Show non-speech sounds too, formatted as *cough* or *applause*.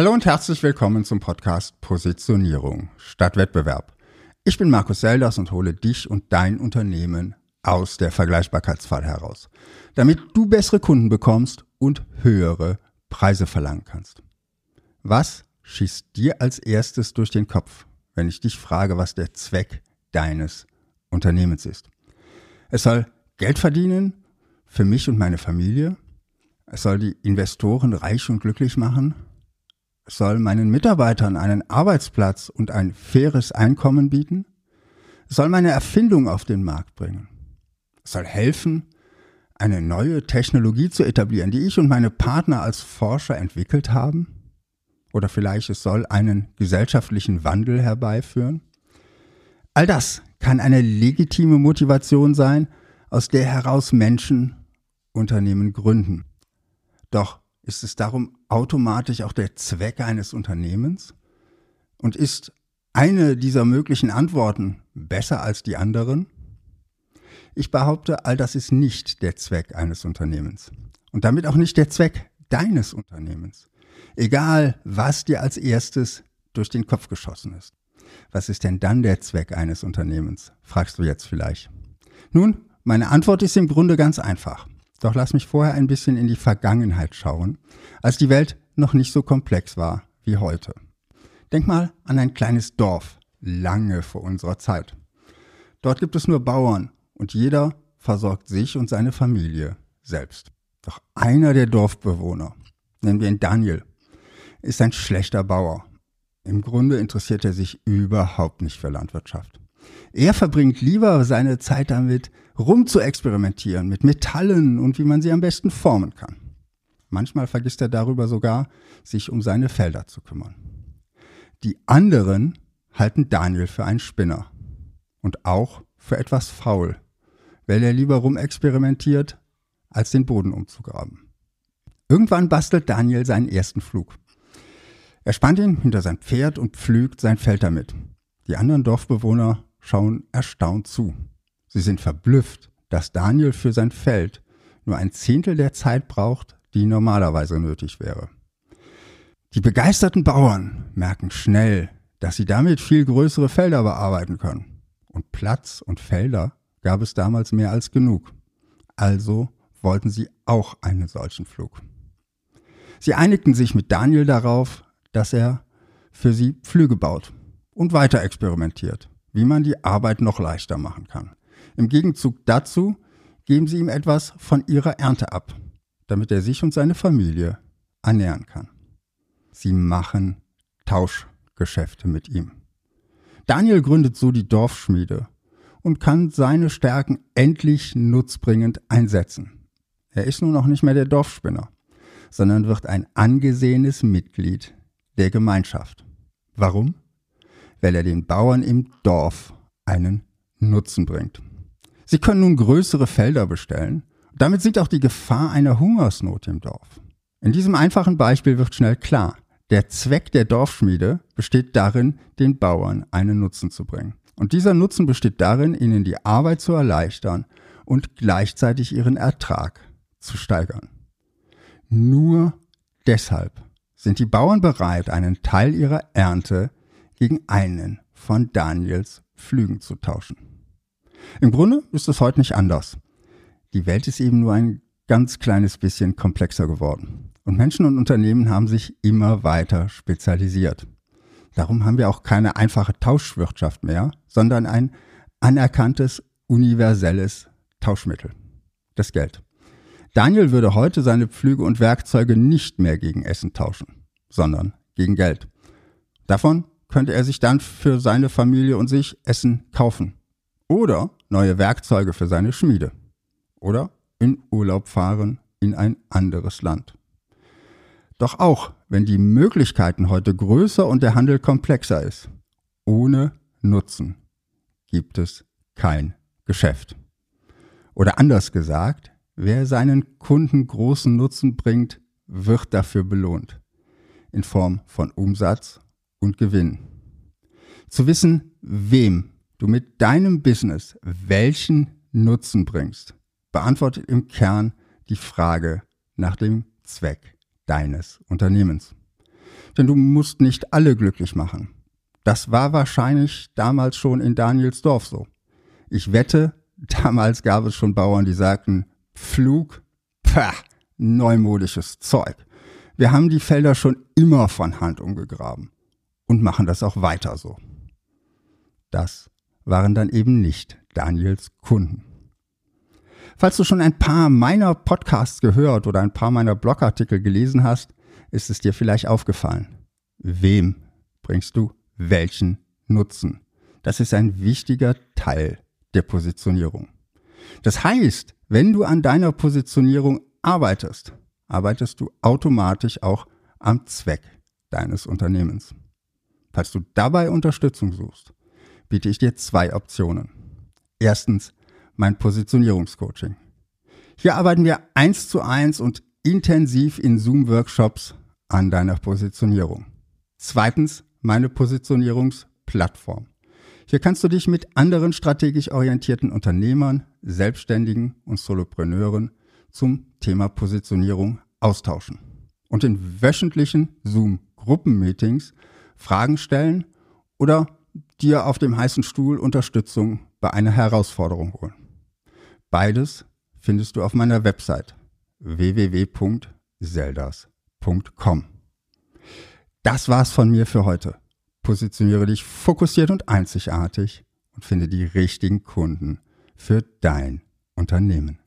Hallo und herzlich willkommen zum Podcast Positionierung statt Wettbewerb. Ich bin Markus Selders und hole dich und dein Unternehmen aus der Vergleichbarkeitsfalle heraus, damit du bessere Kunden bekommst und höhere Preise verlangen kannst. Was schießt dir als erstes durch den Kopf, wenn ich dich frage, was der Zweck deines Unternehmens ist? Es soll Geld verdienen für mich und meine Familie. Es soll die Investoren reich und glücklich machen soll meinen Mitarbeitern einen Arbeitsplatz und ein faires Einkommen bieten, soll meine Erfindung auf den Markt bringen, soll helfen, eine neue Technologie zu etablieren, die ich und meine Partner als Forscher entwickelt haben, oder vielleicht es soll einen gesellschaftlichen Wandel herbeiführen. All das kann eine legitime Motivation sein, aus der heraus Menschen Unternehmen gründen. Doch ist es darum automatisch auch der Zweck eines Unternehmens? Und ist eine dieser möglichen Antworten besser als die anderen? Ich behaupte, all das ist nicht der Zweck eines Unternehmens. Und damit auch nicht der Zweck deines Unternehmens. Egal, was dir als erstes durch den Kopf geschossen ist. Was ist denn dann der Zweck eines Unternehmens? Fragst du jetzt vielleicht. Nun, meine Antwort ist im Grunde ganz einfach. Doch lass mich vorher ein bisschen in die Vergangenheit schauen, als die Welt noch nicht so komplex war wie heute. Denk mal an ein kleines Dorf, lange vor unserer Zeit. Dort gibt es nur Bauern und jeder versorgt sich und seine Familie selbst. Doch einer der Dorfbewohner, nennen wir ihn Daniel, ist ein schlechter Bauer. Im Grunde interessiert er sich überhaupt nicht für Landwirtschaft. Er verbringt lieber seine Zeit damit, rum zu experimentieren mit Metallen und wie man sie am besten formen kann. Manchmal vergisst er darüber sogar, sich um seine Felder zu kümmern. Die anderen halten Daniel für einen Spinner und auch für etwas faul, weil er lieber rumexperimentiert, als den Boden umzugraben. Irgendwann bastelt Daniel seinen ersten Flug. Er spannt ihn hinter sein Pferd und pflügt sein Feld damit. Die anderen Dorfbewohner schauen erstaunt zu. Sie sind verblüfft, dass Daniel für sein Feld nur ein Zehntel der Zeit braucht, die normalerweise nötig wäre. Die begeisterten Bauern merken schnell, dass sie damit viel größere Felder bearbeiten können. Und Platz und Felder gab es damals mehr als genug. Also wollten sie auch einen solchen Flug. Sie einigten sich mit Daniel darauf, dass er für sie Pflüge baut und weiter experimentiert wie man die Arbeit noch leichter machen kann. Im Gegenzug dazu geben sie ihm etwas von ihrer Ernte ab, damit er sich und seine Familie ernähren kann. Sie machen Tauschgeschäfte mit ihm. Daniel gründet so die Dorfschmiede und kann seine Stärken endlich nutzbringend einsetzen. Er ist nun auch nicht mehr der Dorfspinner, sondern wird ein angesehenes Mitglied der Gemeinschaft. Warum? Weil er den Bauern im Dorf einen Nutzen bringt. Sie können nun größere Felder bestellen. Damit sinkt auch die Gefahr einer Hungersnot im Dorf. In diesem einfachen Beispiel wird schnell klar, der Zweck der Dorfschmiede besteht darin, den Bauern einen Nutzen zu bringen. Und dieser Nutzen besteht darin, ihnen die Arbeit zu erleichtern und gleichzeitig ihren Ertrag zu steigern. Nur deshalb sind die Bauern bereit, einen Teil ihrer Ernte gegen einen von Daniels Flügen zu tauschen. Im Grunde ist es heute nicht anders. Die Welt ist eben nur ein ganz kleines bisschen komplexer geworden. Und Menschen und Unternehmen haben sich immer weiter spezialisiert. Darum haben wir auch keine einfache Tauschwirtschaft mehr, sondern ein anerkanntes, universelles Tauschmittel. Das Geld. Daniel würde heute seine Pflüge und Werkzeuge nicht mehr gegen Essen tauschen, sondern gegen Geld. Davon könnte er sich dann für seine Familie und sich Essen kaufen. Oder neue Werkzeuge für seine Schmiede. Oder in Urlaub fahren in ein anderes Land. Doch auch wenn die Möglichkeiten heute größer und der Handel komplexer ist, ohne Nutzen gibt es kein Geschäft. Oder anders gesagt, wer seinen Kunden großen Nutzen bringt, wird dafür belohnt. In Form von Umsatz und Gewinn. Zu wissen, wem du mit deinem Business welchen Nutzen bringst, beantwortet im Kern die Frage nach dem Zweck deines Unternehmens. Denn du musst nicht alle glücklich machen. Das war wahrscheinlich damals schon in Danielsdorf so. Ich wette, *laughs* damals gab es schon Bauern, die sagten, Flug, pah, neumodisches Zeug. Wir haben die Felder schon immer von Hand umgegraben und machen das auch weiter so. Das waren dann eben nicht Daniels Kunden. Falls du schon ein paar meiner Podcasts gehört oder ein paar meiner Blogartikel gelesen hast, ist es dir vielleicht aufgefallen. Wem bringst du welchen Nutzen? Das ist ein wichtiger Teil der Positionierung. Das heißt, wenn du an deiner Positionierung arbeitest, arbeitest du automatisch auch am Zweck deines Unternehmens. Falls du dabei Unterstützung suchst, biete ich dir zwei Optionen. Erstens mein Positionierungscoaching. Hier arbeiten wir eins zu eins und intensiv in Zoom-Workshops an deiner Positionierung. Zweitens meine Positionierungsplattform. Hier kannst du dich mit anderen strategisch orientierten Unternehmern, Selbstständigen und Solopreneuren zum Thema Positionierung austauschen und in wöchentlichen Zoom-Gruppenmeetings Fragen stellen oder dir auf dem heißen Stuhl Unterstützung bei einer Herausforderung holen. Beides findest du auf meiner Website www.zeldas.com. Das war's von mir für heute. Positioniere dich fokussiert und einzigartig und finde die richtigen Kunden für dein Unternehmen.